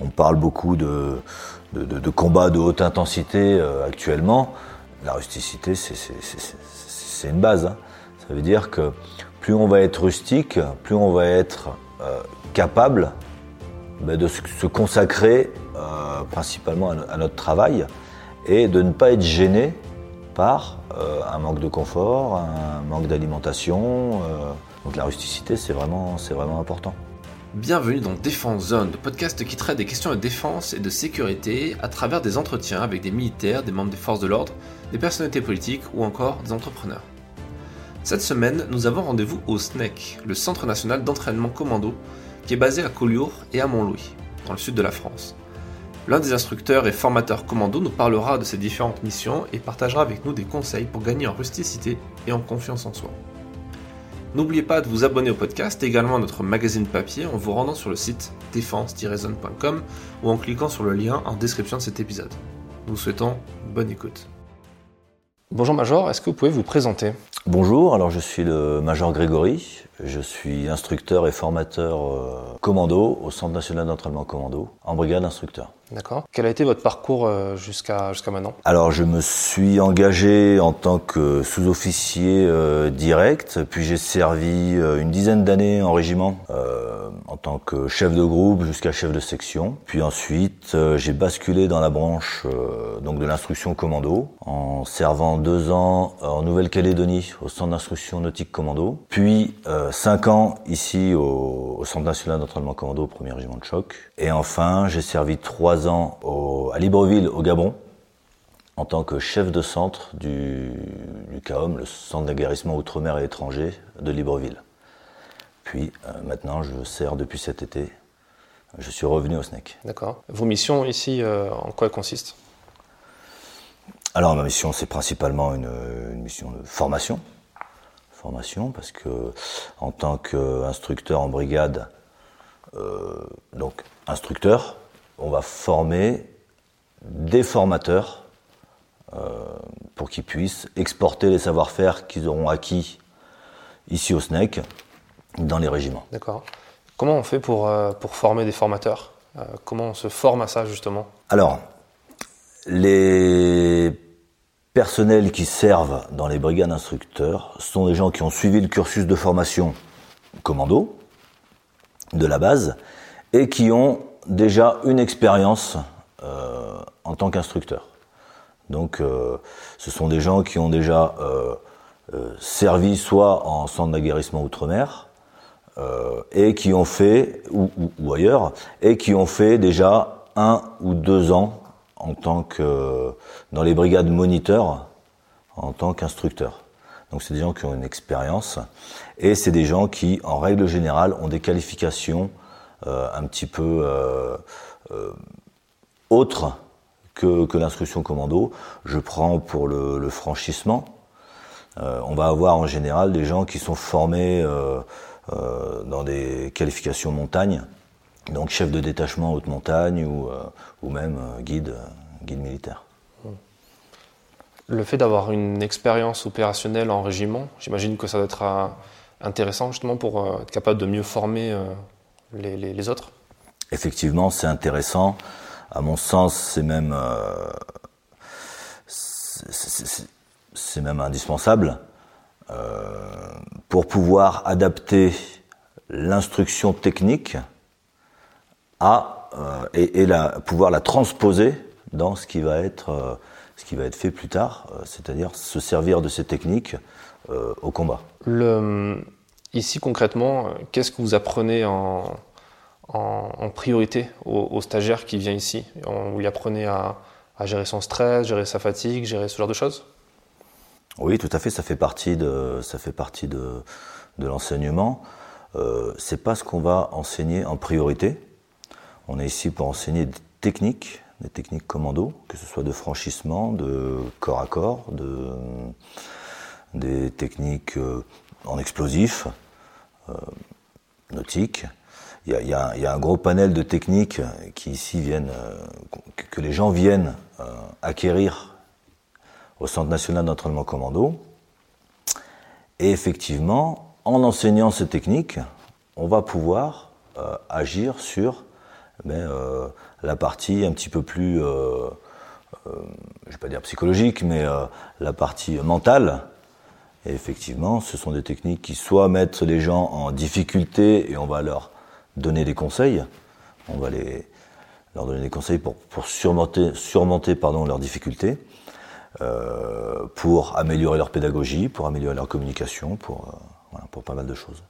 On parle beaucoup de, combats de haute intensité actuellement. La rusticité, c'est une base. Hein. Ça veut dire que plus on va être rustique, plus on va être capable ben, de se consacrer principalement à notre travail et de ne pas être gêné par euh, un manque de confort, un manque d'alimentation. Euh, donc la rusticité, c'est vraiment, c'est vraiment important. Bienvenue dans Défense Zone, le podcast qui traite des questions de défense et de sécurité à travers des entretiens avec des militaires, des membres des forces de l'ordre, des personnalités politiques ou encore des entrepreneurs. Cette semaine, nous avons rendez-vous au SNEC, le Centre national d'entraînement commando, qui est basé à Collioure et à Montlouis, dans le sud de la France. L'un des instructeurs et formateurs commando nous parlera de ses différentes missions et partagera avec nous des conseils pour gagner en rusticité et en confiance en soi. N'oubliez pas de vous abonner au podcast et également à notre magazine papier en vous rendant sur le site défense-zone.com ou en cliquant sur le lien en description de cet épisode. Nous vous souhaitons bonne écoute. Bonjour Major, est-ce que vous pouvez vous présenter? Bonjour, alors je suis le Major Grégory, je suis instructeur et formateur euh, commando au Centre national d'entraînement commando, en brigade instructeur. D'accord. Quel a été votre parcours euh, jusqu'à jusqu'à maintenant? Alors, je me suis engagé en tant que sous-officier euh, direct, puis j'ai servi euh, une dizaine d'années en régiment en tant que chef de groupe jusqu'à chef de section. Puis ensuite, j'ai basculé dans la branche donc de l'instruction commando en servant deux ans en Nouvelle-Calédonie au Centre d'instruction nautique commando, puis cinq ans ici au, au Centre national d'entraînement commando au premier régiment de choc. Et enfin, j'ai servi trois ans à Libreville, au Gabon, en tant que chef de centre du, du CAOM, le centre d'aguerrissement outre-mer et étranger de Libreville. Puis euh, maintenant, je sers depuis cet été. Je suis revenu au SNEC. D'accord. Vos missions ici, euh, en quoi elles consistent? Alors, ma mission, c'est principalement une, mission de formation. Formation, parce que en tant qu'instructeur en brigade, euh, donc instructeur, on va former des formateurs euh, pour qu'ils puissent exporter les savoir-faire qu'ils auront acquis ici au SNEC dans les régiments. D'accord. Comment on fait pour, euh, pour former des formateurs? Comment on se forme à ça justement? Alors, les personnels qui servent dans les brigades instructeurs sont des gens qui ont suivi le cursus de formation commando de la base et qui ont déjà une expérience euh, en tant qu'instructeur. Donc euh, ce sont des gens qui ont déjà euh, servi soit en centre d'aguerrissement outre-mer, et qui ont fait, ou, ou, ailleurs, et qui ont fait déjà un ou deux ans en tant que dans les brigades moniteurs en tant qu'instructeur. Donc c'est des gens qui ont une expérience et c'est des gens qui, en règle générale, ont des qualifications euh, un petit peu euh, euh, autre que, que l'instruction commando. Je prends pour le, le franchissement. on va avoir en général des gens qui sont formés dans des qualifications montagne, donc chef de détachement haute montagne ou, ou même guide, guide militaire. Le fait d'avoir une expérience opérationnelle en régiment, j'imagine que ça doit être intéressant justement pour être capable de mieux former les, autres Effectivement, c'est intéressant. À mon sens, c'est même, euh, c'est même indispensable euh, pour pouvoir adapter l'instruction technique à euh, et, la, pouvoir la transposer dans ce qui va être ce qui va être fait plus tard, c'est-à-dire se servir de ces techniques au combat. Le, Ici, concrètement, qu'est-ce que vous apprenez en, en, priorité aux, stagiaires qui vient ici? Vous lui apprenez à, gérer son stress, gérer sa fatigue, gérer ce genre de choses? Oui, tout à fait. Ça fait partie de, ça fait partie de, de l'enseignement. Euh, c'est pas ce qu'on va enseigner en priorité. On est ici pour enseigner des techniques, des techniques commando, que ce soit de franchissement, de corps à corps, de, des techniques euh, en explosif, euh, nautique. Il y, a, il y, a, un gros panel de techniques qui ici viennent, euh, que les gens viennent euh, acquérir au Centre national d'entraînement commando. Et effectivement, en enseignant ces techniques, on va pouvoir agir sur ben, la partie un petit peu plus, je ne vais pas dire psychologique, mais la partie mentale. Effectivement, ce sont des techniques qui soit mettent les gens en difficulté et on va leur donner des conseils, on va les, leur donner des conseils pour, pour surmonter, surmonter pardon, leurs difficultés, euh, pour améliorer leur pédagogie, pour améliorer leur communication, pour, euh, voilà, pour pas mal de choses.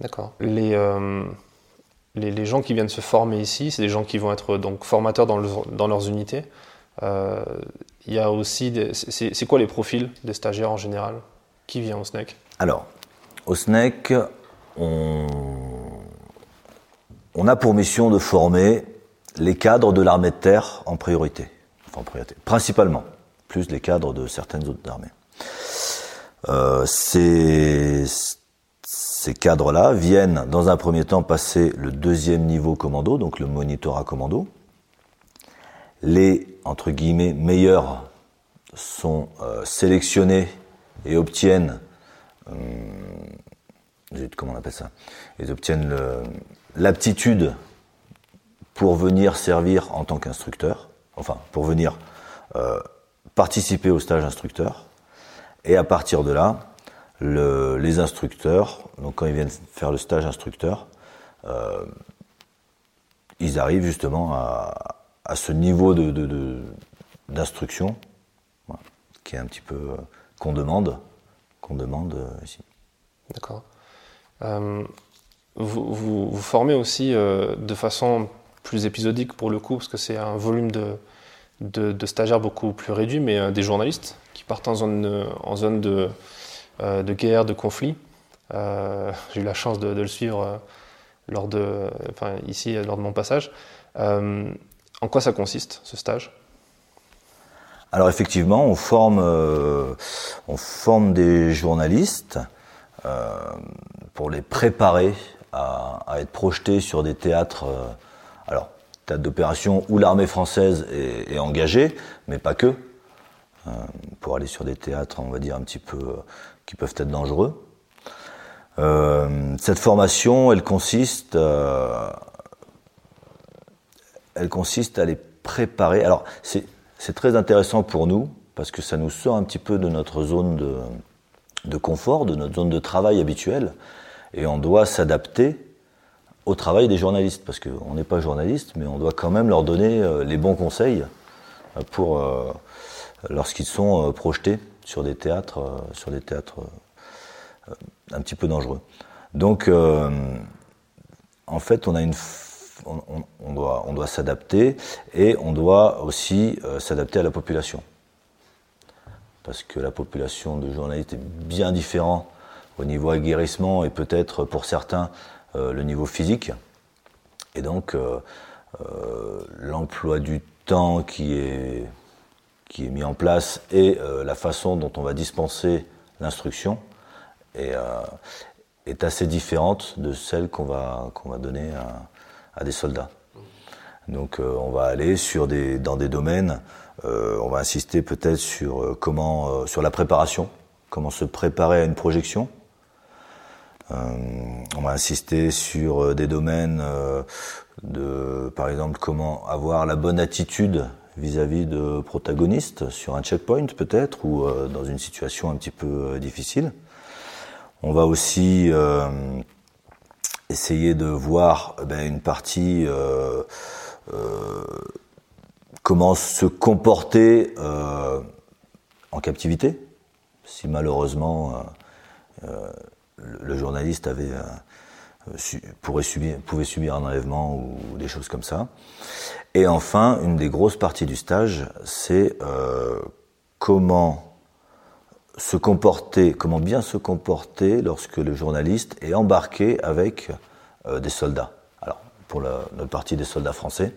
D'accord. Les, euh, les, gens qui viennent se former ici, c'est des gens qui vont être donc formateurs dans, le, dans leurs unités. Euh, il y a aussi, c'est quoi les profils des stagiaires en général? Qui vient au SNEC Alors, au SNEC, on, a pour mission de former les cadres de l'armée de terre en priorité. En priorité. Principalement, plus les cadres de certaines autres armées. Euh, ces, ces cadres-là viennent dans un premier temps passer le deuxième niveau commando, donc le monitorat commando. Les, entre guillemets, meilleurs sont euh, sélectionnés et obtiennent, euh, comment on appelle ça? Ils obtiennent l'aptitude pour venir servir en tant qu'instructeur, enfin pour venir euh, participer au stage instructeur. Et à partir de là, le, les instructeurs, donc quand ils viennent faire le stage instructeur, euh, ils arrivent justement à, ce niveau de, d'instruction de, voilà, qui est un petit peu euh, qu'on demande, qu'on demande euh, ici. D'accord. Vous, vous, formez aussi de façon plus épisodique pour le coup, parce que c'est un volume de, de, de, stagiaires beaucoup plus réduit, mais des journalistes qui partent en zone, en zone de, de guerre, de conflit. Euh, j'ai eu la chance de, le suivre lors de, enfin, ici, lors de mon passage. en quoi ça consiste, ce stage? Alors effectivement, on forme, euh, on forme des journalistes euh, pour les préparer à, être projetés sur des théâtres euh, alors, théâtre d'opération où l'armée française est, est, engagée, mais pas que, euh, pour aller sur des théâtres, on va dire, un petit peu, euh, qui peuvent être dangereux. Euh, cette formation, elle consiste, euh, elle consiste à les préparer. Alors, c'est, très intéressant pour nous, parce que ça nous sort un petit peu de notre zone de, confort, de notre zone de travail habituelle, et on doit s'adapter au travail des journalistes, parce qu'on n'est pas journaliste, mais on doit quand même leur donner euh, les bons conseils pour lorsqu'ils sont projetés sur des théâtres, sur des théâtres un petit peu dangereux. Donc, en fait, on a une, on, doit, on doit s'adapter et on doit aussi s'adapter à la population, parce que la population de journalistes est bien différente au niveau aguerrissement et peut-être pour certains euh, le niveau physique. Et donc, euh, euh, l'emploi du temps qui est, qui est mis en place et la façon dont on va dispenser l'instruction est, est assez différente de celle qu'on va, qu'on va donner à, à, des soldats. Donc euh, on va aller sur des, dans des domaines, euh, on va insister peut-être sur euh, comment, sur la préparation, comment se préparer à une projection, euh, on va insister sur euh, des domaines euh, de, par exemple, comment avoir la bonne attitude vis-à-vis -vis de protagonistes sur un checkpoint peut-être ou dans une situation un petit peu difficile. On va aussi euh, essayer de voir eh ben, une partie euh, euh, comment se comporter en captivité si malheureusement le journaliste avait, euh, su, pourrait subir, pouvait subir un enlèvement ou des choses comme ça. Et enfin, une des grosses parties du stage, c'est euh, comment se comporter, comment bien se comporter lorsque le journaliste est embarqué avec euh, des soldats. Alors, pour la, notre partie des soldats français,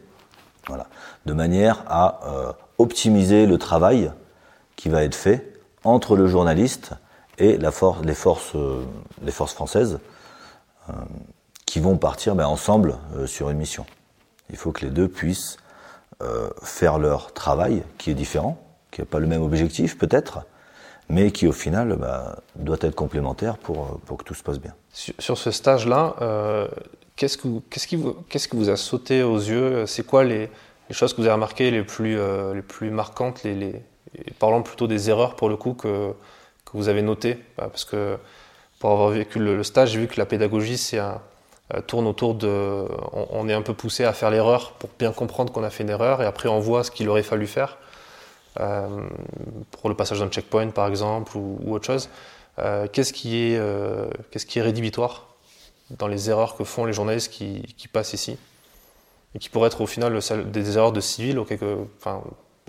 voilà, de manière à euh, optimiser le travail qui va être fait entre le journaliste et la les, forces, euh, les forces françaises euh, qui vont partir ben, ensemble euh, sur une mission. Il faut que les deux puissent euh, faire leur travail, qui est différent, qui n'a pas le même objectif peut-être, mais qui au final ben, doit être complémentaire pour, que tout se passe bien. Sur, ce stage-là, qu'est-ce, que, qu'est-ce, qui vous, a sauté aux yeux? C'est quoi les, choses que vous avez remarquées les plus, marquantes les, Parlons plutôt des erreurs pour le coup que, que vous avez notées? Bah, parce que pour avoir vécu le, stage, j'ai vu que la pédagogie un, tourne autour de. On, est un peu poussé à faire l'erreur pour bien comprendre qu'on a fait une erreur et après on voit ce qu'il aurait fallu faire. Euh, pour le passage d'un checkpoint par exemple ou, autre chose. Euh, qu'est-ce qui, est, euh, rédhibitoire dans les erreurs que font les journalistes qui, passent ici et qui pourraient être au final des erreurs de civil, ou quelque, enfin,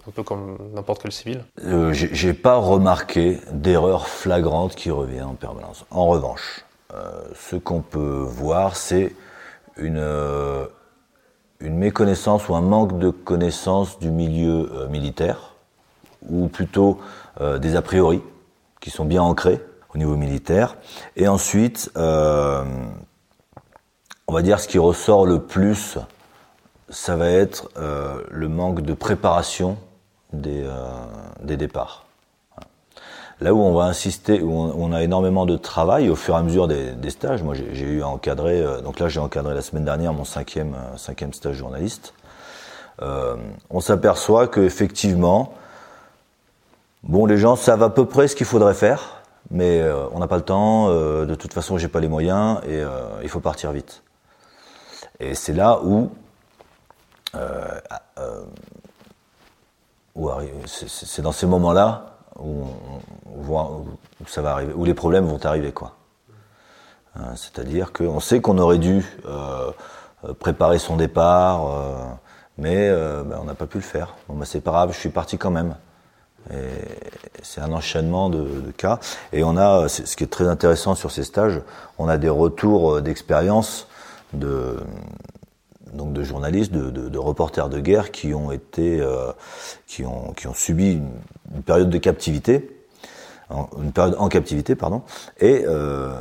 un peu comme n'importe quel civil euh, J'ai pas remarqué d'erreur flagrante qui revient en permanence. En revanche, euh, ce qu'on peut voir, c'est une, euh, une méconnaissance ou un manque de connaissance du milieu militaire ou plutôt euh, des a priori qui sont bien ancrés au niveau militaire. Et ensuite, euh, on va dire ce qui ressort le plus, ça va être euh, le manque de préparation des, des départs. Là où on va insister, où on, a énormément de travail au fur et à mesure des, stages. Moi, j'ai eu à encadrer, donc là, j'ai encadré la semaine dernière mon cinquième, cinquième stage journaliste. on s'aperçoit que effectivement, Bon, les gens savent à peu près ce qu'il faudrait faire, mais euh, on n'a pas le temps. Euh, de toute façon, j'ai pas les moyens et euh, il faut partir vite. Et c'est là où c'est dans ces moments-là où, ça va arriver, où les problèmes vont arriver, quoi. Hein, c'est-à-dire qu'on sait qu'on aurait dû préparer son départ, mais ben, on n'a pas pu le faire. Bon, ben, c'est pas grave, je suis parti quand même. C'est un enchaînement de, de, cas. Et on a, ce qui est très intéressant sur ces stages, on a des retours d'expérience de, donc de journalistes, de, de, de, reporters de guerre qui ont été, euh, qui, ont, qui ont subi une, période de captivité, une période en captivité, pardon. Et, euh,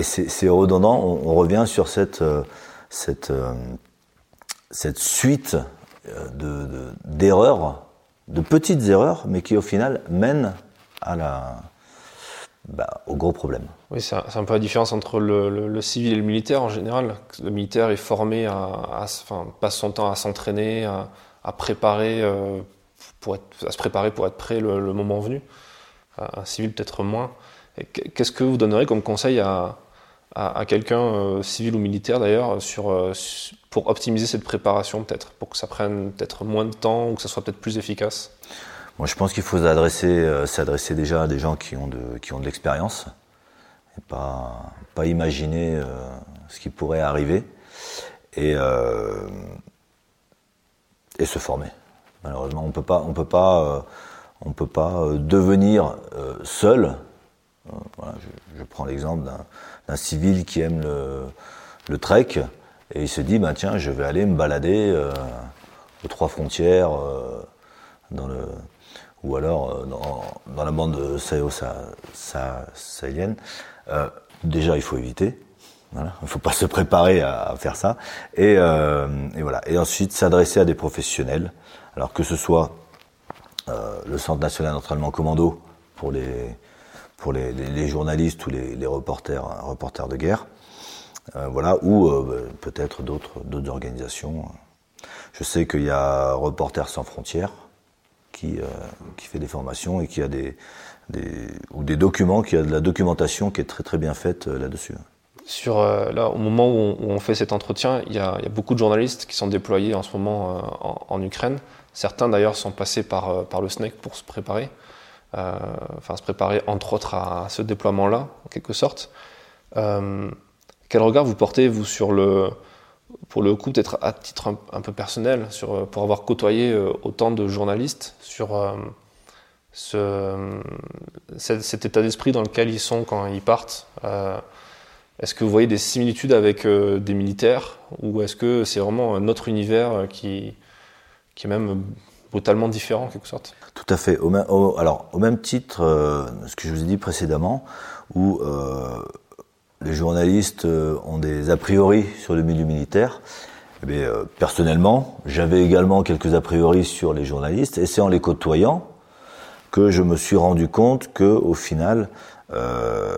c'est redondant. On, revient sur cette, euh, cette, cette suite d'erreurs de petites erreurs, mais qui au final mènent à la, bah, au gros problème. Oui, c'est un, peu la différence entre le, civil et le militaire en général. Le militaire est formé à, passe son temps à s'entraîner, à, préparer, euh, à se préparer pour être prêt le, moment venu. Un civil peut-être moins. Qu'est-ce que vous donneriez comme conseil à, à, quelqu'un, euh, civil ou militaire d'ailleurs, sur, euh, pour optimiser cette préparation peut-être, pour que ça prenne peut-être moins de temps ou que ça soit peut-être plus efficace? Moi, je pense qu'il faut s'adresser, euh, s'adresser déjà à des gens qui ont de, l'expérience et pas, pas imaginer ce qui pourrait arriver et, et se former. Malheureusement, on peut pas, on peut pas, on peut pas devenir seul. Je, prends l'exemple d'un civil qui aime le, trek et il se dit bah tiens je vais aller me balader euh, aux trois frontières euh, dans le ou alors euh, dans, la bande sahélo-sahélienne. Euh, déjà il faut éviter. Voilà, il ne faut pas se préparer à, faire ça. Et, euh, et, voilà. Et ensuite s'adresser à des professionnels. Alors que ce soit le Centre national d'entraînement commando pour les pour les, journalistes ou les, reporters, reporters de guerre, euh, voilà, ou euh, peut-être d'autres organisations. Je sais qu'il y a Reporters sans frontières qui euh, qui fait des formations et qui a des, ou des documents, qui a de la documentation qui est très très bien faite euh, là-dessus. Sur euh, là, au moment où on, fait cet entretien, il y, a, beaucoup de journalistes qui sont déployés en ce moment en, en, Ukraine. Certains d'ailleurs sont passés par par le SNEC pour se préparer. Enfin se préparer entre autres à ce déploiement-là, en quelque sorte. Quel regard vous portez, vous, sur le, pour le coup, peut-être à titre un, peu personnel, sur, pour avoir côtoyé euh, autant de journalistes, sur euh, ce, cet, état d'esprit dans lequel ils sont quand ils partent euh, Est-ce que vous voyez des similitudes avec euh, des militaires ou est-ce que c'est vraiment un autre univers qui, est même brutalement différent en quelque sorte? Tout à fait. Alors, au même titre, euh, ce que je vous ai dit précédemment, où euh, les journalistes euh, ont des a priori sur le milieu militaire, eh bien, euh, personnellement, j'avais également quelques a priori sur les journalistes, et c'est en les côtoyant que je me suis rendu compte que, au final, euh,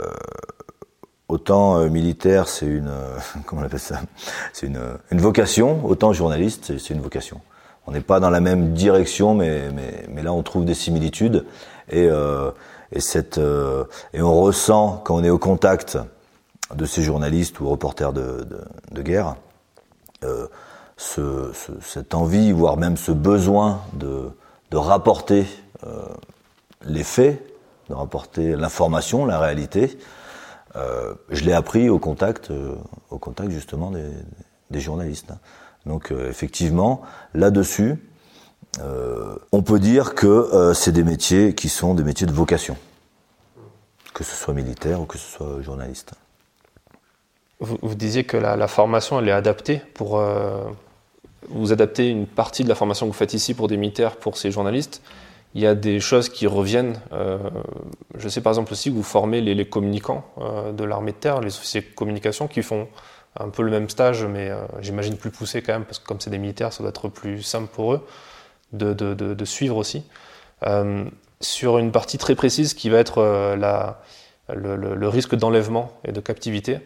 autant euh, militaire, c'est une, comment on appelle ça? C'est une, vocation, autant journaliste, c'est une vocation. On n'est pas dans la même direction, mais, là on trouve des similitudes et on ressent quand on est au contact de ces journalistes ou reporters de, guerre euh, ce, ce, cette envie, voire même ce besoin de, rapporter euh, les faits, de rapporter l'information, la réalité. Euh, je l'ai appris au contact, au contact justement des, journalistes. Donc euh, effectivement, là-dessus, on peut dire que c'est des métiers qui sont des métiers de vocation, que ce soit militaire ou que ce soit journaliste. Vous, disiez que la, formation, elle est adaptée pour... vous adaptez une partie de la formation que vous faites ici pour des militaires, pour ces journalistes il y a des choses qui reviennent. Euh, je sais par exemple aussi que vous formez les, communicants euh, de l'armée de terre, les officiers de communication, qui font un peu le même stage, mais euh, j'imagine plus poussé quand même, parce que comme c'est des militaires, ça doit être plus simple pour eux de, suivre aussi. Euh, sur une partie très précise qui va être euh, le, risque d'enlèvement et de captivité.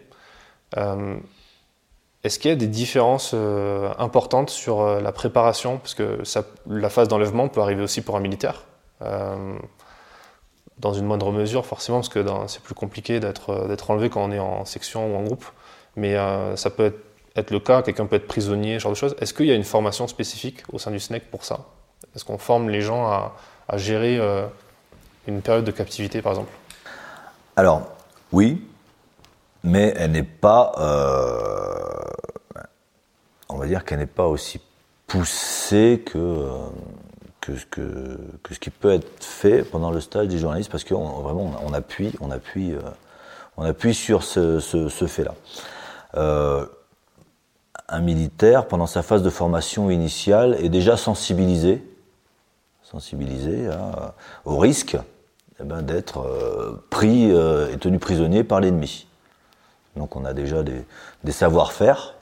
Euh, est-ce qu'il y a des différences euh, importantes sur euh, la préparation? Parce que la phase d'enlèvement peut arriver aussi pour un militaire, dans une moindre mesure forcément, parce que c'est plus compliqué d'être enlevé quand on est en section ou en groupe. Mais ça peut être, le cas, quelqu'un peut être prisonnier, ce genre de choses. Est-ce qu'il y a une formation spécifique au sein du SNEC pour ça? Est-ce qu'on forme les gens à, gérer une période de captivité, par exemple? Alors, oui, mais elle n'est pas, euh, on va dire qu'elle n'est pas aussi poussée que, euh, que, ce qui peut être fait pendant le stage des journalistes, parce qu'on euh, appuie sur ce, fait-là. Un militaire, pendant sa phase de formation initiale, est déjà sensibilisé, à, au risque eh ben, d'être pris et tenu prisonnier par l'ennemi. Donc on a déjà des, savoir-faire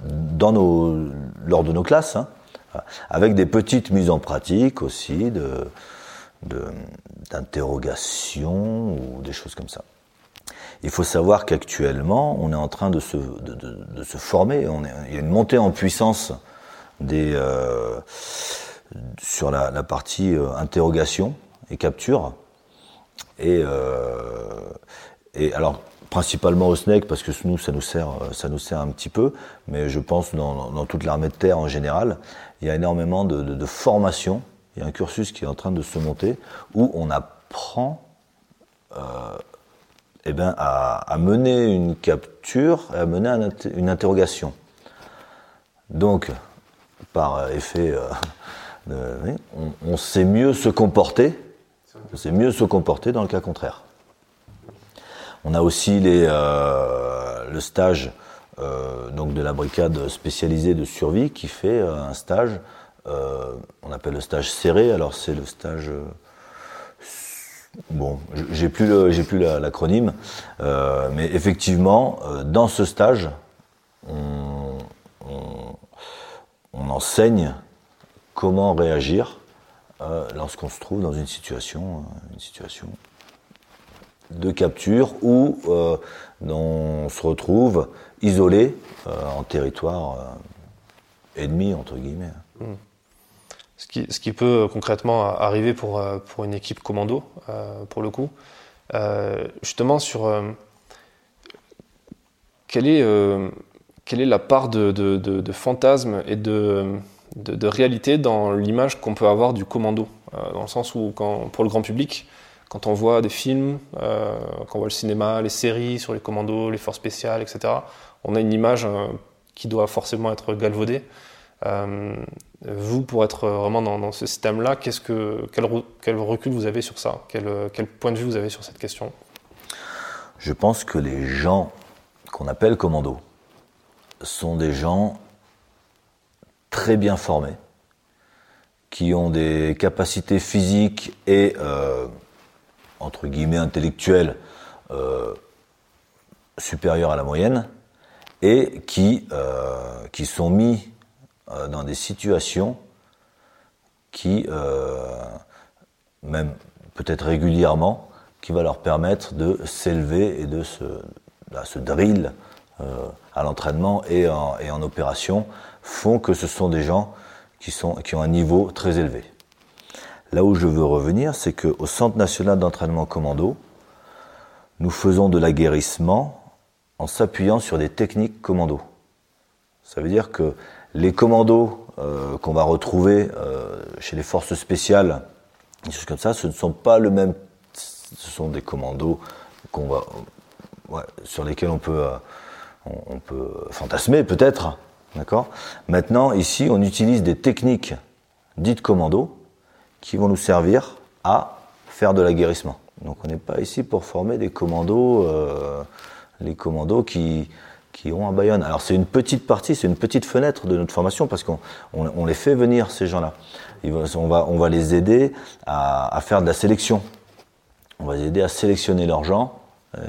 dans nos, lors de nos classes, hein, avec des petites mises en pratique aussi d'interrogation ou des choses comme ça. Il faut savoir qu'actuellement, on est en train de se, de, de, de se former. Il y a une montée en puissance des, euh, sur la, la partie euh, interrogation et capture. Et, euh, et alors, principalement au SNEC parce que nous ça nous sert ça nous sert un petit peu mais je pense dans, dans toute l'armée de terre en général il y a énormément de, de, de, formation il y a un cursus qui est en train de se monter où on apprend euh, eh ben, à, à, mener une capture et à mener un, une interrogation. Donc par effet euh, de, on, on sait mieux se comporter. On sait mieux se comporter dans le cas contraire on a aussi euh, le stage euh, donc de la brigade spécialisée de survie qui fait euh, un stage, on appelle le stage serré. Alors c'est le stage, bon, j'ai plus j'ai plus l'acronyme, la, mais effectivement dans ce stage, on enseigne comment réagir lorsqu'on se trouve dans une situation, une situation de capture où euh, on se retrouve isolé euh, en territoire euh, ennemi, entre guillemets. Mmh. Ce, qui, peut concrètement arriver pour, pour une équipe commando, pour le coup. justement, sur quelle, est, quelle est la part de, de, fantasme et de, de, réalité dans l'image qu'on peut avoir du commando Dans le sens où, pour le grand public, quand on voit des films, euh, quand on voit le cinéma, les séries sur les commandos, les forces spéciales, etc., on a une image euh, qui doit forcément être galvaudée. Euh, vous, pour être vraiment dans, ce système-là, qu'est-ce que, quel, recul vous avez sur ça? Quel, point de vue vous avez sur cette question? Je pense que les gens qu'on appelle commandos sont des gens très bien formés, qui ont des capacités physiques et entre guillemets intellectuels euh, supérieurs à la moyenne et qui, euh, sont mis euh, dans des situations qui, même peut-être régulièrement, qui va leur permettre de s'élever et de se, bah, drill à l'entraînement et en, opération font que ce sont des gens qui ont un niveau très élevé. Là où je veux revenir, c'est qu'au Centre national d'entraînement commando, nous faisons de l'aguerrissement en s'appuyant sur des techniques commando. Ça veut dire que les commandos euh, qu'on va retrouver euh, chez les forces spéciales, ça, ce ne sont pas le même. Ce sont des commandos qu'on va, sur lesquels on peut, euh, on peut fantasmer peut-être, d'accord? Maintenant, ici, on utilise des techniques dites commando qui vont nous servir à faire de l'aguerrissement. Donc, on n'est pas ici pour former des commandos, euh, les commandos qui qui ont un Bayonne. Alors c'est une petite partie, c'est une petite fenêtre de notre formation parce qu'on on, les fait venir ces gens-là. On va, on va les aider à, à, faire de la sélection. On va les aider à sélectionner leurs gens. Euh,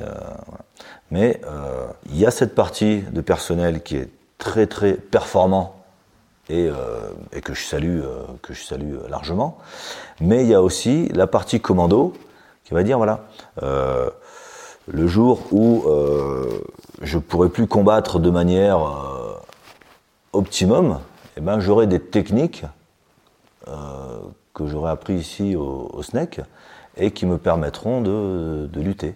mais euh, il y a cette partie de personnel qui est très très performant et, euh, et que je salue, euh, que je salue largement. Mais il y a aussi la partie commando qui va dire voilà euh, le jour où euh, je pourrais plus combattre de manière euh, optimum, eh ben j'aurai des techniques euh, que j'aurais appris ici au, SNEC et qui me permettront de, de lutter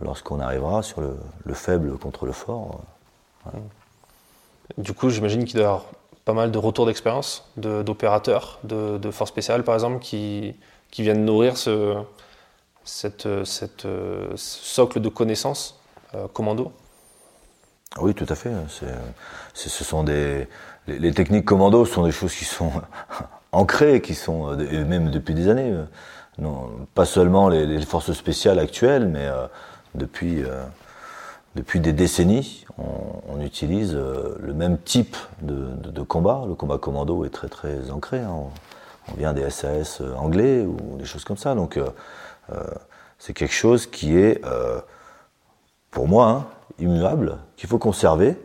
lorsqu'on arrivera sur le, le, faible contre le fort. Du coup, j'imagine qu'il doit y pas mal de retours d'expérience d'opérateurs, de, de, forces spéciales par exemple, qui, qui viennent nourrir ce, cette, cette euh, socle de connaissances euh, commando Oui, tout à fait. ce sont des, les, techniques commando sont des choses qui sont ancrées, qui sont, et même depuis des années, non, pas seulement les, forces spéciales actuelles, mais euh, depuis, euh, depuis des décennies, on, utilise euh, le même type de, combat. Le combat commando est très très ancré. Hein. On, vient des SAS anglais ou des choses comme ça. Donc euh, euh, c'est quelque chose qui est, euh, pour moi, hein, immuable, qu'il faut conserver.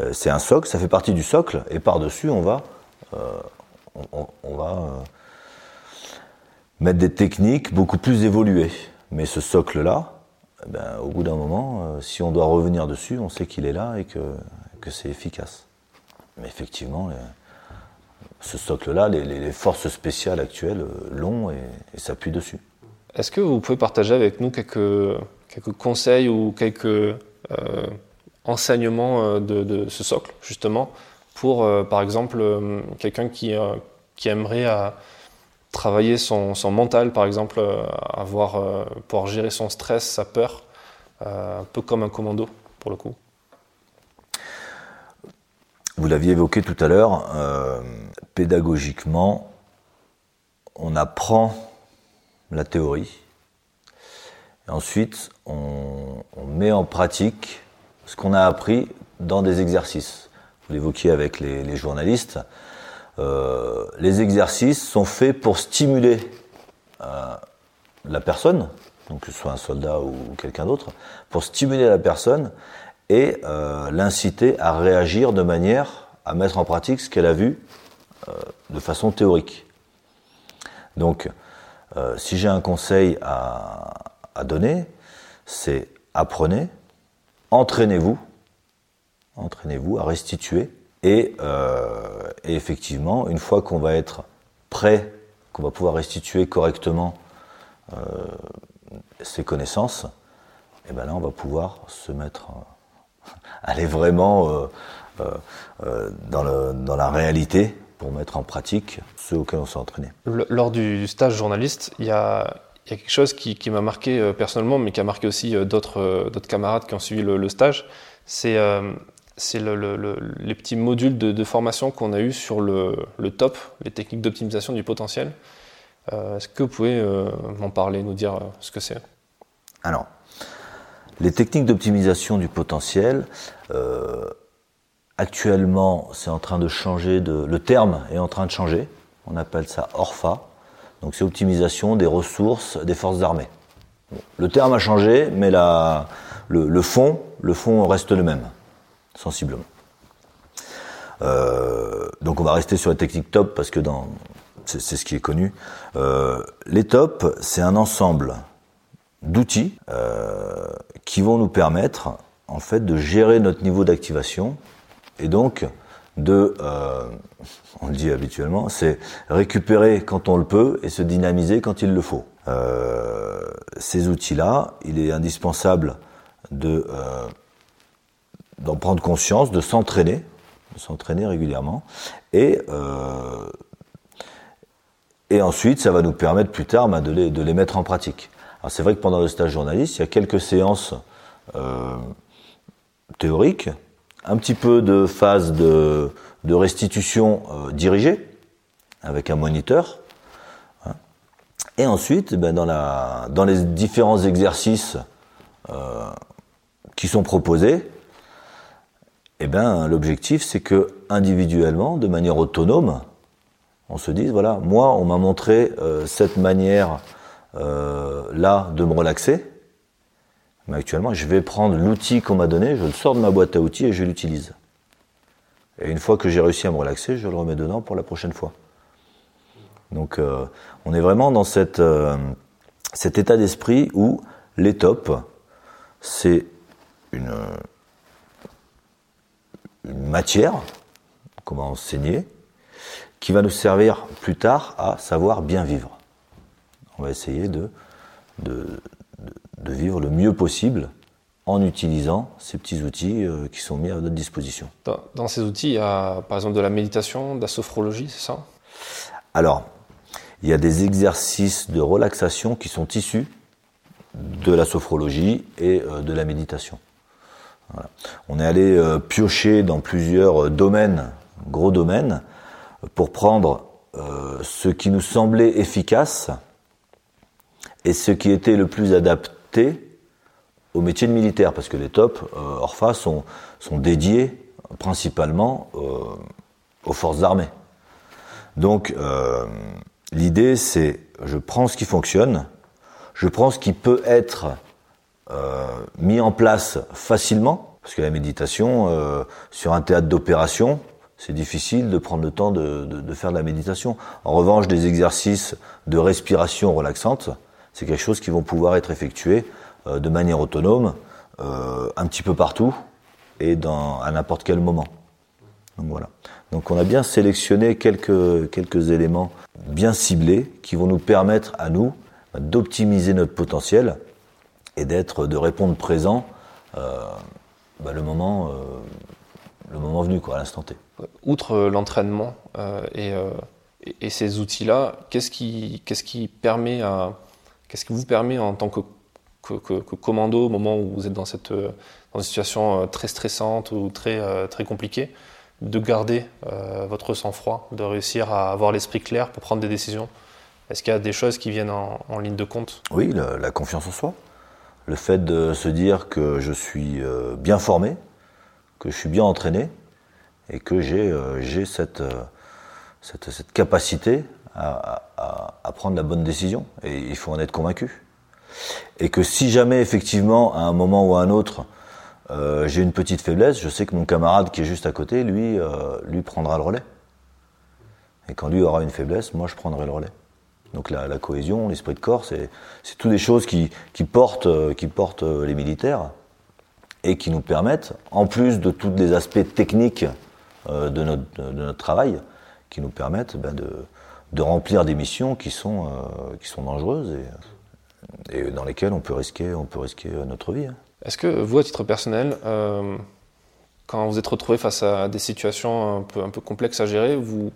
Euh, c'est un socle, ça fait partie du socle, et par-dessus, on va, on, va mettre des techniques beaucoup plus évoluées. Mais ce socle-là, ben, au bout d'un moment, si on doit revenir dessus, on sait qu'il est là et que, que c'est efficace. Mais effectivement, ce socle-là, les, forces spéciales actuelles l'ont et, et s'appuient dessus. Est-ce que vous pouvez partager avec nous quelques, quelques conseils ou quelques euh, enseignements euh, de, ce socle, justement, pour, euh, par exemple, euh, quelqu'un qui, euh, qui aimerait euh, travailler son, son, mental, par exemple, avoir, pouvoir gérer son stress, sa peur, un peu comme un commando, pour le coup Vous l'aviez évoqué tout à l'heure, pédagogiquement, on apprend la théorie. Et ensuite, on, met en pratique ce qu'on a appris dans des exercices. Vous l'évoquiez avec les journalistes. Euh, les exercices sont faits pour stimuler euh, la personne, que ce soit un soldat ou quelqu'un d'autre, pour stimuler la personne et euh, l'inciter à réagir de manière à mettre en pratique ce qu'elle a vu de façon théorique. Donc, si j'ai un conseil à donner, c'est apprenez, entraînez-vous, entraînez-vous à restituer, et, euh, et effectivement, une fois qu'on va être prêt, qu'on va pouvoir restituer correctement euh, ses connaissances, et eh ben là, on va pouvoir se mettre, euh, aller vraiment euh, dans, la réalité pour mettre en pratique ceux auxquels on s'est entraîné. Lors du stage journaliste, il y a, quelque chose qui, m'a marqué personnellement, mais qui a marqué aussi d'autres camarades qui ont suivi le, stage. C'est le, le, les petits modules de, formation qu'on a eu sur le, top, les techniques d'optimisation du potentiel. Euh, Est-ce que vous pouvez euh, m'en parler, nous dire ce que c'est? Alors, les techniques d'optimisation du potentiel, Actuellement, c'est en train de changer, le terme est en train de changer. On appelle ça ORFA. Donc c'est optimisation des ressources des forces armées. Le terme a changé, mais le, fond, le fond reste le même, sensiblement. Euh, donc on va rester sur la technique top parce que c'est ce qui est connu. Euh, les tops, c'est un ensemble d'outils qui vont nous permettre en fait de gérer notre niveau d'activation et donc de, on le dit habituellement, c'est récupérer quand on le peut et se dynamiser quand il le faut. ces outils-là, il est indispensable de d'en prendre conscience, de s'entraîner, de s'entraîner régulièrement, et euh, ensuite ça va nous permettre plus tard bah, de, les, de les mettre en pratique. Alors c'est vrai que pendant le stage journaliste, il y a quelques séances euh, théoriques, un petit peu de phase de, restitution euh, dirigée avec un moniteur. Hein. Et ensuite, ben dans, les différents exercices qui sont proposés, eh ben, l'objectif, c'est que individuellement, de manière autonome, on se dise voilà, moi, on m'a montré euh, cette manière euh, là de me relaxer, mais actuellement, je vais prendre l'outil qu'on m'a donné, je le sors de ma boîte à outils et je l'utilise. Et une fois que j'ai réussi à me relaxer, je le remets dedans pour la prochaine fois. Donc, euh, on est vraiment dans cet état d'esprit où les tops, c'est une une matière qu'on va enseigner qui va nous servir plus tard à savoir bien vivre. On va essayer de, de, de vivre le mieux possible en utilisant ces petits outils euh, qui sont mis à notre disposition. Dans, ces outils, il y a par exemple de la méditation, de la sophrologie, c'est ça? Alors, il y a des exercices de relaxation qui sont issus de la sophrologie et euh, de la méditation. On est allé euh, piocher dans plusieurs euh, domaines, gros domaines, pour prendre euh, ce qui nous semblait efficace et ce qui était le plus adapté au métier de militaire, parce que les TOP Orpha sont, dédiés principalement aux forces armées. Donc l'idée c'est, je prends ce qui fonctionne, je prends ce qui peut être euh, mis en place facilement, parce que la méditation, euh, sur un théâtre d'opération, c'est difficile de prendre le temps de, de, de, faire de la méditation. En revanche, des exercices de respiration relaxante, c'est quelque chose qui vont pouvoir être effectués euh, de manière autonome, euh, un petit peu partout et dans, à n'importe quel moment. Donc voilà. Donc on a bien sélectionné quelques, quelques éléments bien ciblés qui vont nous permettre à nous d'optimiser notre potentiel et d'être, de répondre présent euh, bah, le moment, euh, le moment venu, quoi, à l'instant T. Outre l'entraînement euh, et, et, ces outils-là, qu'est-ce qui, qu'est-ce qui permet à, qu'est-ce qui vous permet en tant que, que, que, commando au moment où vous êtes dans cette dans une situation très stressante ou très très compliquée, de garder votre sang-froid, de réussir à avoir l'esprit clair pour prendre des décisions? Est-ce qu'il y a des choses qui viennent en, en ligne de compte? Oui, la confiance en soi le fait de se dire que je suis euh, bien formé, que je suis bien entraîné et que j'ai euh, euh, cette, cette, capacité à, prendre la bonne décision. Et il faut en être convaincu. Et que si jamais effectivement, à un moment ou à un autre, j'ai une petite faiblesse, je sais que mon camarade qui est juste à côté, lui, lui prendra le relais. Et quand lui aura une faiblesse, moi je prendrai le relais. Donc la, cohésion, l'esprit de corps, c'est toutes des choses qui, portent, euh, qui portent euh, les militaires et qui nous permettent, en plus de tous les aspects techniques euh, de, notre, travail, qui nous permettent ben, de, remplir des missions qui sont, qui sont dangereuses et, dans lesquelles on peut risquer, on peut risquer notre vie. Hein. Est-ce que vous, à titre personnel, quand vous êtes retrouvé face à des situations un peu, un peu complexes à gérer, vous,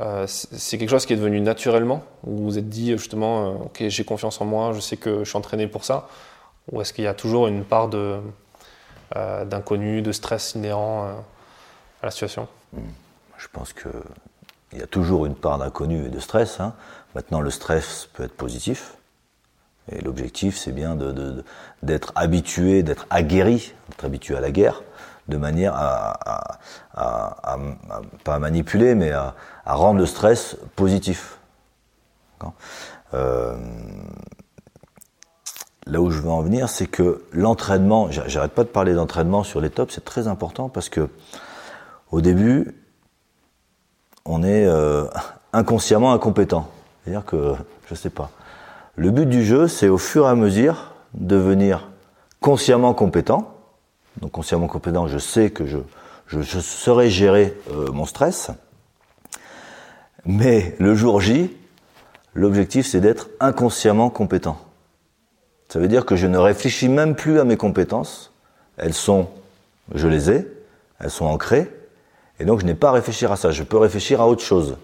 euh, c'est quelque chose qui est devenu naturellement Ou vous vous êtes dit justement, euh, ok, j'ai confiance en moi, je sais que je suis entraîné pour ça Ou est-ce qu'il y a toujours une part de, euh, d'inconnu, de stress inhérent à la situation? Hmm. Je pense qu'il y a toujours une part d'inconnu et de stress. Hein. Maintenant, le stress peut être positif. Et l'objectif, c'est bien d'être habitué, d'être aguerri, d'être habitué à la guerre, de manière à, pas à manipuler, mais à, rendre le stress positif. Euh, là où je veux en venir, c'est que l'entraînement, j'arrête pas de parler d'entraînement sur les tops, c'est très important parce que au début, on est euh, inconsciemment incompétent. C'est-à-dire que, je sais pas. Le but du jeu, c'est au fur et à mesure devenir consciemment compétent. Donc consciemment compétent, je sais que je, je, je saurai gérer euh, mon stress. Mais le jour J, l'objectif c'est d'être inconsciemment compétent. Ça veut dire que je ne réfléchis même plus à mes compétences. Elles sont, je les ai, elles sont ancrées, et donc je n'ai pas à réfléchir à ça. Je peux réfléchir à autre chose.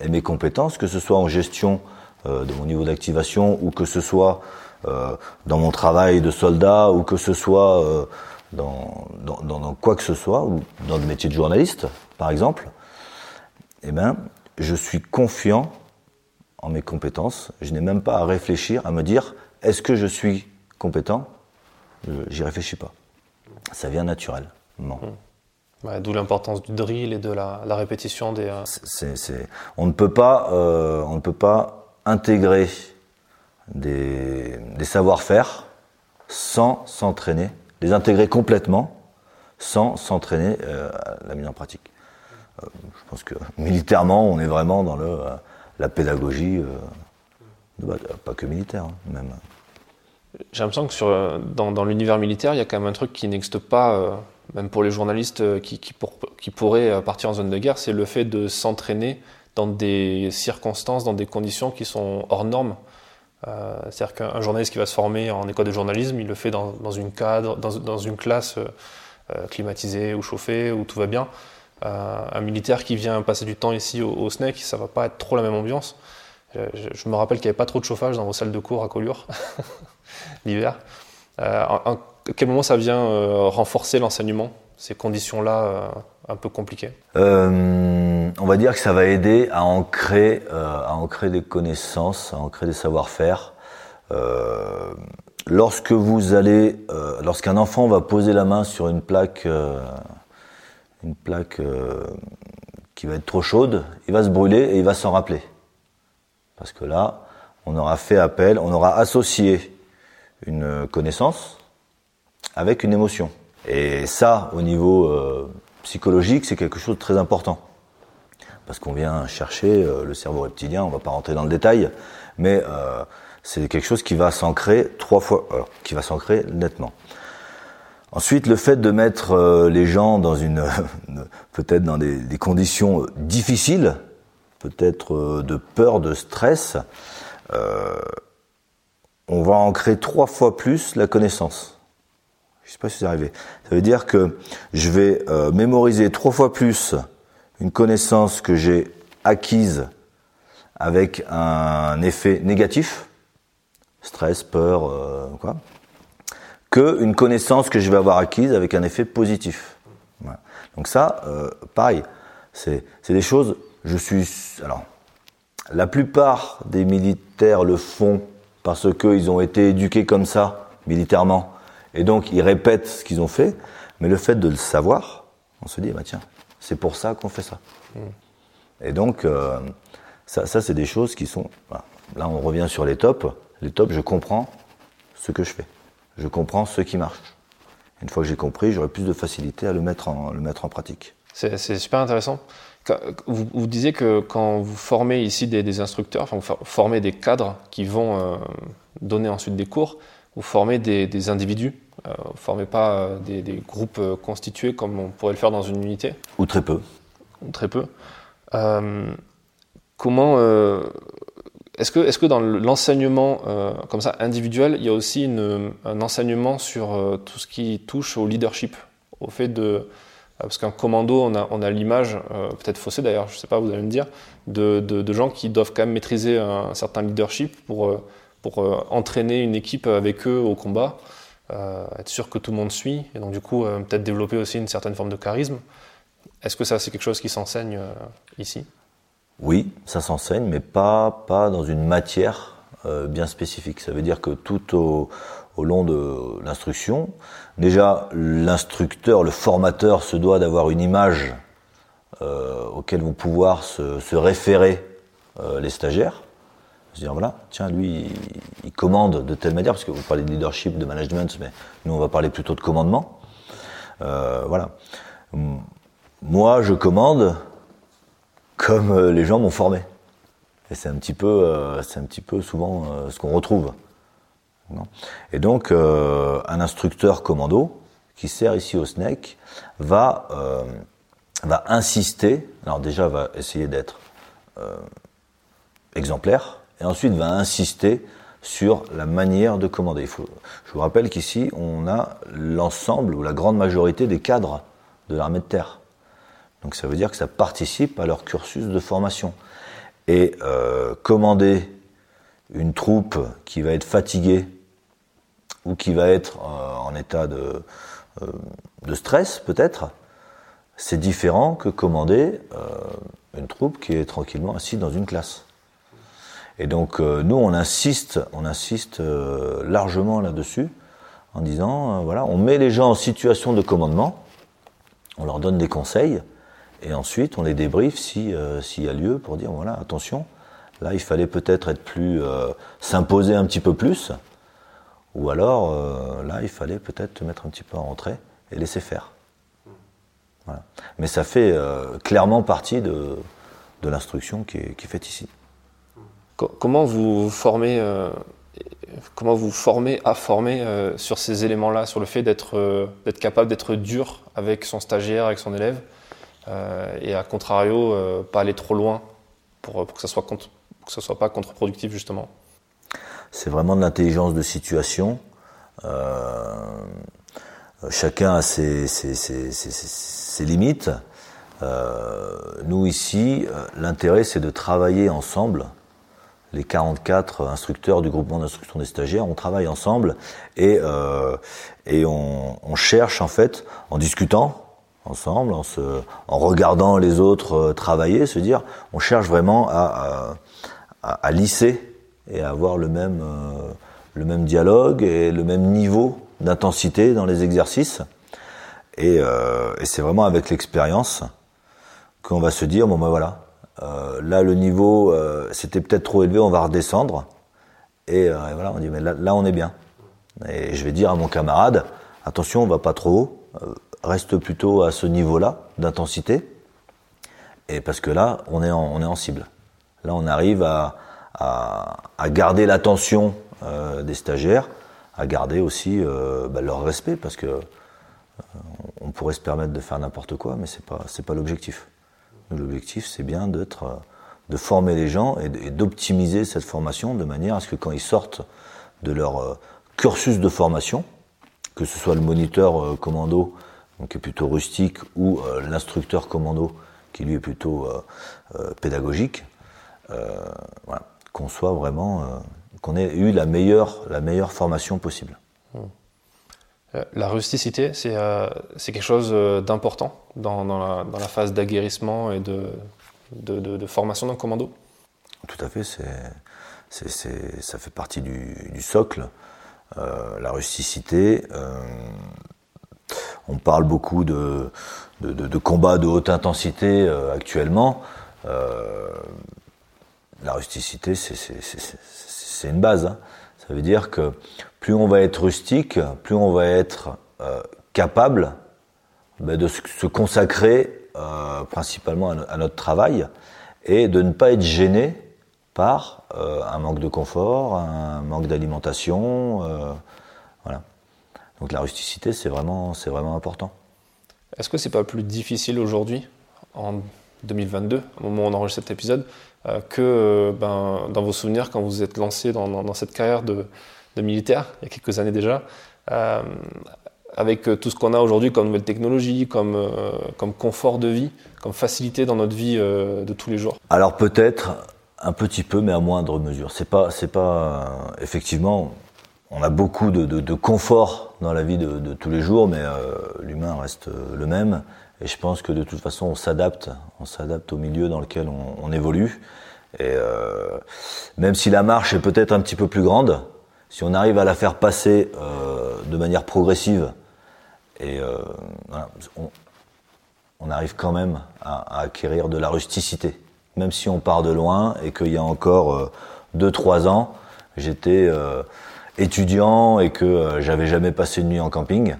Et mes compétences, que ce soit en gestion euh, de mon niveau d'activation, ou que ce soit euh, dans mon travail de soldat, ou que ce soit euh, dans, dans, dans, quoi que ce soit, ou dans le métier de journaliste, par exemple, eh ben, je suis confiant en mes compétences. Je n'ai même pas à réfléchir, à me dire est-ce que je suis compétent? J'y réfléchis pas. Ça vient naturellement. Mmh. D'où l'importance du drill et de la, répétition des. Euh, on ne peut pas, euh, on ne peut pas intégrer des, savoir-faire sans s'entraîner, les intégrer complètement sans s'entraîner euh, à la mise en pratique. je pense que militairement, on est vraiment dans le, la pédagogie, pas que militaire, hein, même. J'ai l'impression que dans, l'univers militaire, il y a quand même un truc qui n'existe pas, euh, même pour les journalistes euh, qui, qui, pour, qui, pourraient euh, partir en zone de guerre, c'est le fait de s'entraîner dans des circonstances, dans des conditions qui sont hors normes. Euh, C'est-à-dire qu'un journaliste qui va se former en école de journalisme, il le fait dans, une cadre, dans, une classe euh, climatisée ou chauffée, où tout va bien. Euh, un militaire qui vient passer du temps ici au, au SNEC, ça va pas être trop la même ambiance. Je, me rappelle qu'il n'y avait pas trop de chauffage dans vos salles de cours à Collioure. l'hiver. Euh, à quel moment ça vient euh, renforcer l'enseignement, ces conditions-là euh, un peu compliquées On va dire que ça va aider à ancrer, à ancrer des connaissances, à ancrer des savoir-faire. lorsque vous allez, lorsqu'un enfant va poser la main sur une plaque, une plaque qui va être trop chaude, il va se brûler et il va s'en rappeler. Parce que là, on aura fait appel, on aura associé une connaissance avec une émotion. Et ça, au niveau euh, psychologique, c'est quelque chose de très important. Parce qu'on vient chercher euh, le cerveau reptilien, on va pas rentrer dans le détail, mais euh, c'est quelque chose qui va s'ancrer trois fois, qui va s'ancrer nettement. Ensuite, le fait de mettre les gens dans une, peut-être dans des, conditions difficiles, peut-être de peur, de stress, on va ancrer trois fois plus la connaissance. Je sais pas si c'est arrivé. Ça veut dire que je vais euh, mémoriser trois fois plus une connaissance que j'ai acquise avec un effet négatif, stress, peur, euh, quoi, que une connaissance que je vais avoir acquise avec un effet positif. Donc ça, euh, pareil, c'est des choses. Je suis alors la plupart des militaires le font parce qu'ils ont été éduqués comme ça, militairement, et donc ils répètent ce qu'ils ont fait, mais le fait de le savoir, on se dit, bah tiens, c'est pour ça qu'on fait ça. Mm. Et donc, euh, ça, ça c'est des choses qui sont... Là, on revient sur les tops. Les tops, je comprends ce que je fais. Je comprends ce qui marche. Une fois que j'ai compris, j'aurai plus de facilité à le mettre en, le mettre en pratique. C'est super intéressant. Vous, vous, disiez que quand vous formez ici des, des, instructeurs, enfin vous formez des cadres qui vont euh, donner ensuite des cours, vous formez des, des individus, euh, vous ne formez pas euh, des, des, groupes euh, constitués comme on pourrait le faire dans une unité Ou très peu. Ou très peu. Euh, comment est-ce que, est que dans l'enseignement comme ça individuel, il y a aussi une, un enseignement sur tout ce qui touche au leadership, au fait de parce qu'un commando, on a, on a l'image, euh, peut-être faussée d'ailleurs, je ne sais pas, vous allez me dire, de, de, de, gens qui doivent quand même maîtriser un, certain leadership pour, euh, pour entraîner une équipe avec eux au combat, être sûr que tout le monde suit, et donc du coup peut-être développer aussi une certaine forme de charisme. Est-ce que ça c'est quelque chose qui s'enseigne ici? Oui, ça s'enseigne, mais pas, pas dans une matière bien spécifique. Ça veut dire que tout au, long de l'instruction. Déjà, l'instructeur, le formateur se doit d'avoir une image euh, auquel vont pouvoir se, se référer euh, les stagiaires. Se dire, voilà, tiens, lui, il, commande de telle manière, parce que vous parlez de leadership, de management, mais nous, on va parler plutôt de commandement. Euh, voilà. Moi, je commande comme euh, les gens m'ont formé. Et c'est un petit peu, euh, c'est un petit peu souvent ce qu'on retrouve. Et donc, un instructeur commando qui sert ici au SNEC va, va insister, alors déjà va essayer d'être exemplaire, et ensuite va insister sur la manière de commander. Je vous rappelle qu'ici, on a l'ensemble ou la grande majorité des cadres de l'armée de terre. Donc ça veut dire que ça participe à leur cursus de formation. Et euh, commander une troupe qui va être fatiguée ou qui va être euh, en état de, euh, de stress peut-être, c'est différent que commander une troupe qui est tranquillement assise dans une classe. Et donc nous on insiste, on insiste largement là-dessus en disant voilà, on met les gens en situation de commandement, on leur donne des conseils et ensuite on les débriefe s'il y a lieu pour dire voilà attention, Là, il fallait peut-être être plus euh, s'imposer un petit peu plus, ou alors euh, là, il fallait peut-être te mettre un petit peu en retrait et laisser faire. Voilà. Mais ça fait euh, clairement partie de, de l'instruction qui qui est, faite ici. Comment vous formez, comment vous formez à former sur ces éléments-là, sur le fait d'être d'être capable d'être dur avec son stagiaire, avec son élève, et à contrario, pas aller trop loin pour, que ça soit que soit pas contre-productif justement? C'est vraiment de l'intelligence de situation. Euh, chacun a ses, limites. Euh, nous ici, euh, l'intérêt c'est de travailler ensemble. Les 44 instructeurs du groupement d'instruction des stagiaires, on travaille ensemble et, euh, et on, cherche en fait, en discutant ensemble, en, en regardant les autres euh, travailler, se dire, on cherche vraiment à, à, lisser et à avoir le même, euh, le même dialogue et le même niveau d'intensité dans les exercices. Et, et c'est vraiment avec l'expérience qu'on va se dire bon ben voilà, euh, là le niveau euh, c'était peut-être trop élevé, on va redescendre. Et, euh, voilà, on dit mais là, on est bien. Et je vais dire à mon camarade attention, on va pas trop haut, reste plutôt à ce niveau-là d'intensité. Et parce que là, on est en, on est en cible. Là, on arrive à, à, garder l'attention des stagiaires, à garder aussi bah, leur respect, parce que on pourrait se permettre de faire n'importe quoi, mais c'est pas c'est pas l'objectif. L'objectif, c'est bien euh, de former les gens et d'optimiser cette formation de manière à ce que quand ils sortent de leur euh, cursus de formation, que ce soit le moniteur euh, commando, donc qui est plutôt rustique, ou l'instructeur commando, qui lui est plutôt pédagogique, qu'on soit vraiment, qu'on ait eu la meilleure, la meilleure formation possible. Mmh. La rusticité, c'est euh, quelque chose d'important dans, la, phase d'aguerrissement et de, formation d'un commando Tout à fait, ça fait partie du, socle. Euh, la rusticité, euh, on parle beaucoup de, de, combats de haute intensité actuellement la rusticité, c'est une base. Hein. Ça veut dire que plus on va être rustique, plus on va être euh, capable ben, de se consacrer euh, principalement à, notre travail et de ne pas être gêné par euh, un manque de confort, un manque d'alimentation. Voilà. Donc la rusticité, c'est vraiment, vraiment important. Est-ce que c'est pas plus difficile aujourd'hui, en 2022, au moment où on enregistre cet épisode, que ben, dans vos souvenirs quand vous êtes lancé dans cette carrière de, de, militaire, il y a quelques années déjà, euh, avec tout ce qu'on a aujourd'hui comme nouvelle technologie, comme, euh, comme confort de vie, comme facilité dans notre vie euh, de tous les jours Alors peut-être un petit peu, mais à moindre mesure. C'est pas, c'est pas effectivement, on a beaucoup de, de, confort dans la vie de, de tous les jours, mais l'humain reste le même. Et je pense que de toute façon, on s'adapte, on s'adapte au milieu dans lequel on, évolue. Et euh, même si la marche est peut-être un petit peu plus grande, si on arrive à la faire passer euh, de manière progressive, et euh, on, arrive quand même à, acquérir de la rusticité. Même si on part de loin et qu'il y a encore 2-3 ans, j'étais euh, étudiant et que euh, j'avais jamais passé une nuit en camping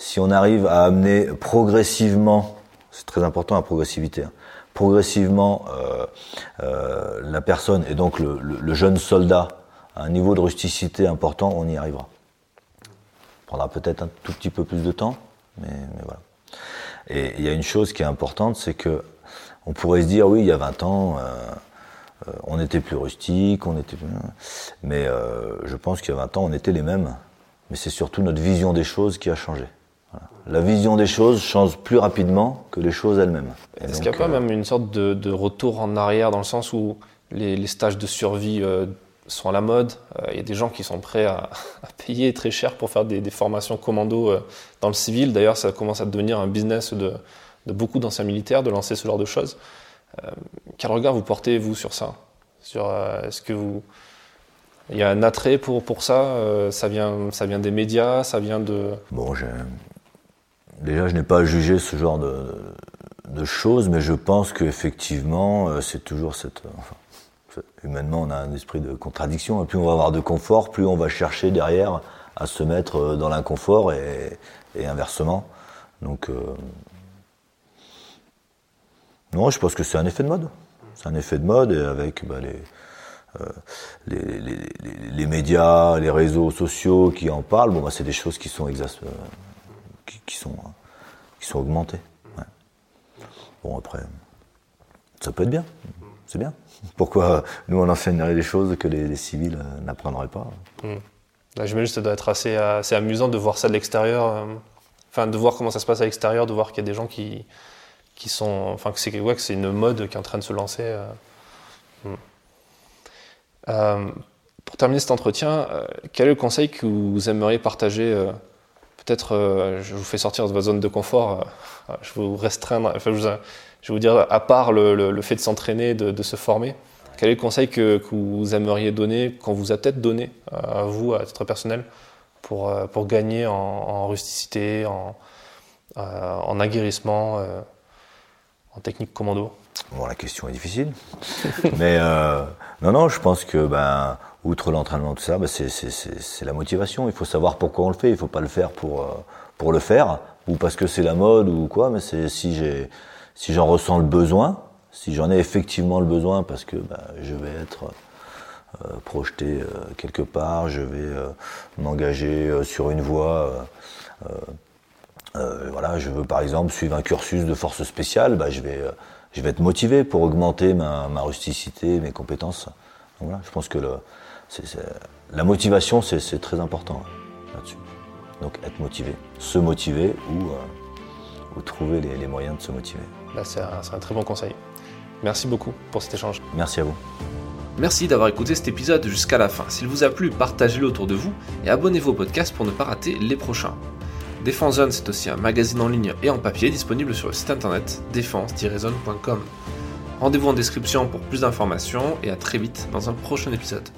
si on arrive à amener progressivement, c'est très important la progressivité, hein, progressivement euh, euh, la personne et donc le, jeune soldat un niveau de rusticité important, on y arrivera. Ça prendra peut-être un tout petit peu plus de temps, mais, voilà. Et il y a une chose qui est importante, c'est que on pourrait se dire, oui, il y a 20 ans, euh, euh, on était plus rustique, on était Mais euh, je pense qu'il y a 20 ans, on était les mêmes. Mais c'est surtout notre vision des choses qui a changé. La vision des choses change plus rapidement que les choses elles-mêmes. Est-ce qu'il n'y a pas même une sorte de, retour en arrière dans le sens où les, stages de survie sont à la mode Il y a des gens qui sont prêts à, payer très cher pour faire des, formations commando dans le civil. D'ailleurs, ça commence à devenir un business de, beaucoup d'anciens militaires de lancer ce genre de choses. Euh, quel regard vous portez, vous, sur ça? Sur, euh, Est-ce que vous. Il y a un attrait pour, pour ça euh, ça, vient, ça vient des médias Ça vient de. Bon, déjà, je n'ai pas jugé ce genre de, de choses, mais je pense qu'effectivement, c'est toujours cette. Humainement, on a un esprit de contradiction. plus on va avoir de confort, plus on va chercher derrière à se mettre dans l'inconfort et, et inversement. Donc, non, je pense que c'est un effet de mode. C'est un effet de mode et avec bah, euh, les, médias, les réseaux sociaux qui en parlent, bah, c'est des choses qui sont, euh, qui, sont, qui sont augmentées. Bon, après, ça peut être bien. C'est bien. Pourquoi nous, on enseignerait des choses que les, civils euh, n'apprendraient pas mmh. J'imagine que ça doit être assez, assez amusant de voir ça de l'extérieur. Enfin, de voir comment ça se passe à l'extérieur, de voir qu'il y a des gens qui, qui sont, enfin que c'est ouais, une mode qui est en train de se lancer. Euh. Hmm. Euh, pour terminer cet entretien, euh, quel est le conseil que vous aimeriez partager Peut-être, je vous fais sortir de votre zone de confort. je vais vous restreindre. Enfin, je, vous, je, vais vous dire, à part le, fait de s'entraîner, de, se former, quel est le conseil que, vous aimeriez donner, qu'on vous a peut-être donné à vous, à titre personnel, pour, gagner en, rusticité, en, en aguerrissement en technique commando? Bon, la question est difficile. Mais euh, non, non, je pense que, ben, outre l'entraînement, tout ça, ben, c'est la motivation. Il faut savoir pourquoi on le fait. Il ne faut pas le faire pour, euh, pour le faire, ou parce que c'est la mode, ou quoi. Mais c'est si j'ai si j'en ressens le besoin, si j'en ai effectivement le besoin, parce que ben, je vais être euh, projeté quelque part, je vais m'engager sur une voie euh, voilà, je veux par exemple suivre un cursus de force spéciale, bah, je, vais, euh, je vais être motivé pour augmenter ma, ma rusticité, mes compétences. voilà, je pense que le, la motivation, c'est très important là-dessus. Donc être motivé, se motiver ou, euh, ou trouver les, les, moyens de se motiver. Bah, c'est un, un très bon conseil. Merci beaucoup pour cet échange. Merci à vous. Merci d'avoir écouté cet épisode jusqu'à la fin. S'il vous a plu, partagez-le autour de vous et abonnez-vous au podcast pour ne pas rater les prochains. Défense Zone, c'est aussi un magazine en ligne et en papier disponible sur le site internet défense-zone.com. Rendez-vous en description pour plus d'informations et à très vite dans un prochain épisode.